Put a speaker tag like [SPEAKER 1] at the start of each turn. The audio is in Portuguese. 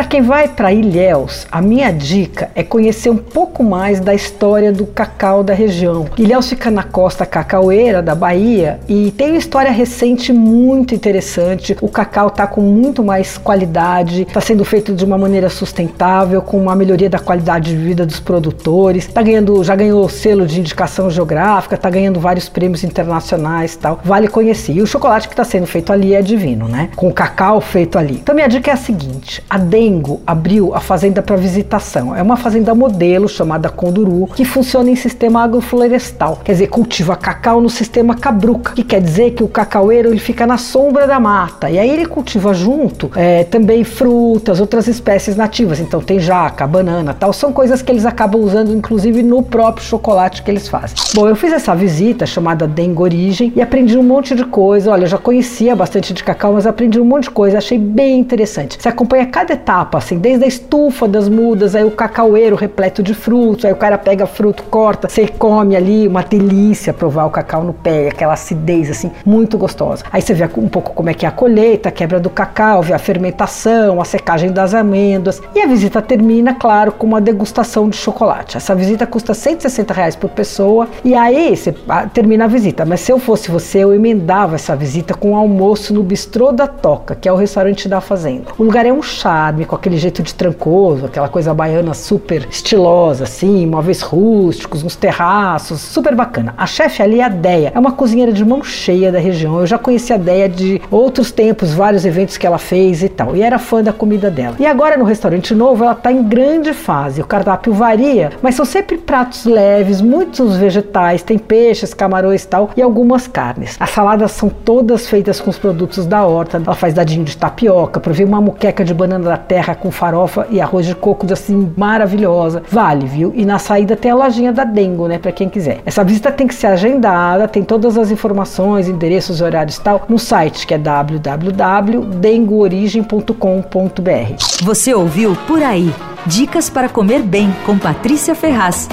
[SPEAKER 1] Para quem vai para Ilhéus, a minha dica é conhecer um pouco mais da história do cacau da região. Ilhéus fica na costa cacaueira da Bahia e tem uma história recente muito interessante. O cacau está com muito mais qualidade, está sendo feito de uma maneira sustentável, com uma melhoria da qualidade de vida dos produtores. Tá ganhando, já ganhou selo de indicação geográfica, está ganhando vários prêmios internacionais, tal. Vale conhecer. E o chocolate que está sendo feito ali é divino, né? Com o cacau feito ali. Então minha dica é a seguinte: a Abriu a fazenda para visitação. É uma fazenda modelo chamada Conduru que funciona em sistema agroflorestal. Quer dizer, cultiva cacau no sistema cabruca, que quer dizer que o cacaueiro ele fica na sombra da mata. E aí ele cultiva junto é, também frutas, outras espécies nativas. Então tem jaca, banana, tal. São coisas que eles acabam usando inclusive no próprio chocolate que eles fazem. Bom, eu fiz essa visita chamada Dengo Origem e aprendi um monte de coisa. Olha, eu já conhecia bastante de cacau, mas aprendi um monte de coisa. Achei bem interessante. Você acompanha cada etapa, assim, desde a estufa das mudas, aí o cacaueiro repleto de frutos, aí o cara pega fruto, corta, você come ali, uma delícia provar o cacau no pé, aquela acidez, assim, muito gostosa. Aí você vê um pouco como é que é a colheita, a quebra do cacau, vê a fermentação, a secagem das amêndoas. E a visita termina, claro, com uma degustação de chocolate. Essa visita custa 160 reais por pessoa e aí você ah, termina a visita. Mas se eu fosse você, eu emendava essa visita com um almoço no Bistrô da Toca, que é o restaurante da fazenda. O lugar é um charme, com aquele jeito de trancoso, aquela coisa baiana super estilosa, assim, móveis rústicos, uns terraços, super bacana. A chefe ali é a Deia, é uma cozinheira de mão cheia da região. Eu já conheci a Deia de outros tempos, vários eventos que ela fez e tal, e era fã da comida dela. E agora no restaurante novo, ela está em grande fase. O cardápio varia, mas são sempre pratos leves, muitos vegetais, tem peixes, camarões e tal, e algumas carnes. As saladas são todas feitas com os produtos da horta. Ela faz dadinho de tapioca, provei uma muqueca de banana da terra com farofa e arroz de coco assim maravilhosa. Vale, viu? E na saída tem a lojinha da Dengo, né, para quem quiser. Essa visita tem que ser agendada, tem todas as informações, endereços, horários e tal no site que é www.dengoorigem.com.br.
[SPEAKER 2] Você ouviu por aí Dicas para comer bem com Patrícia Ferraz.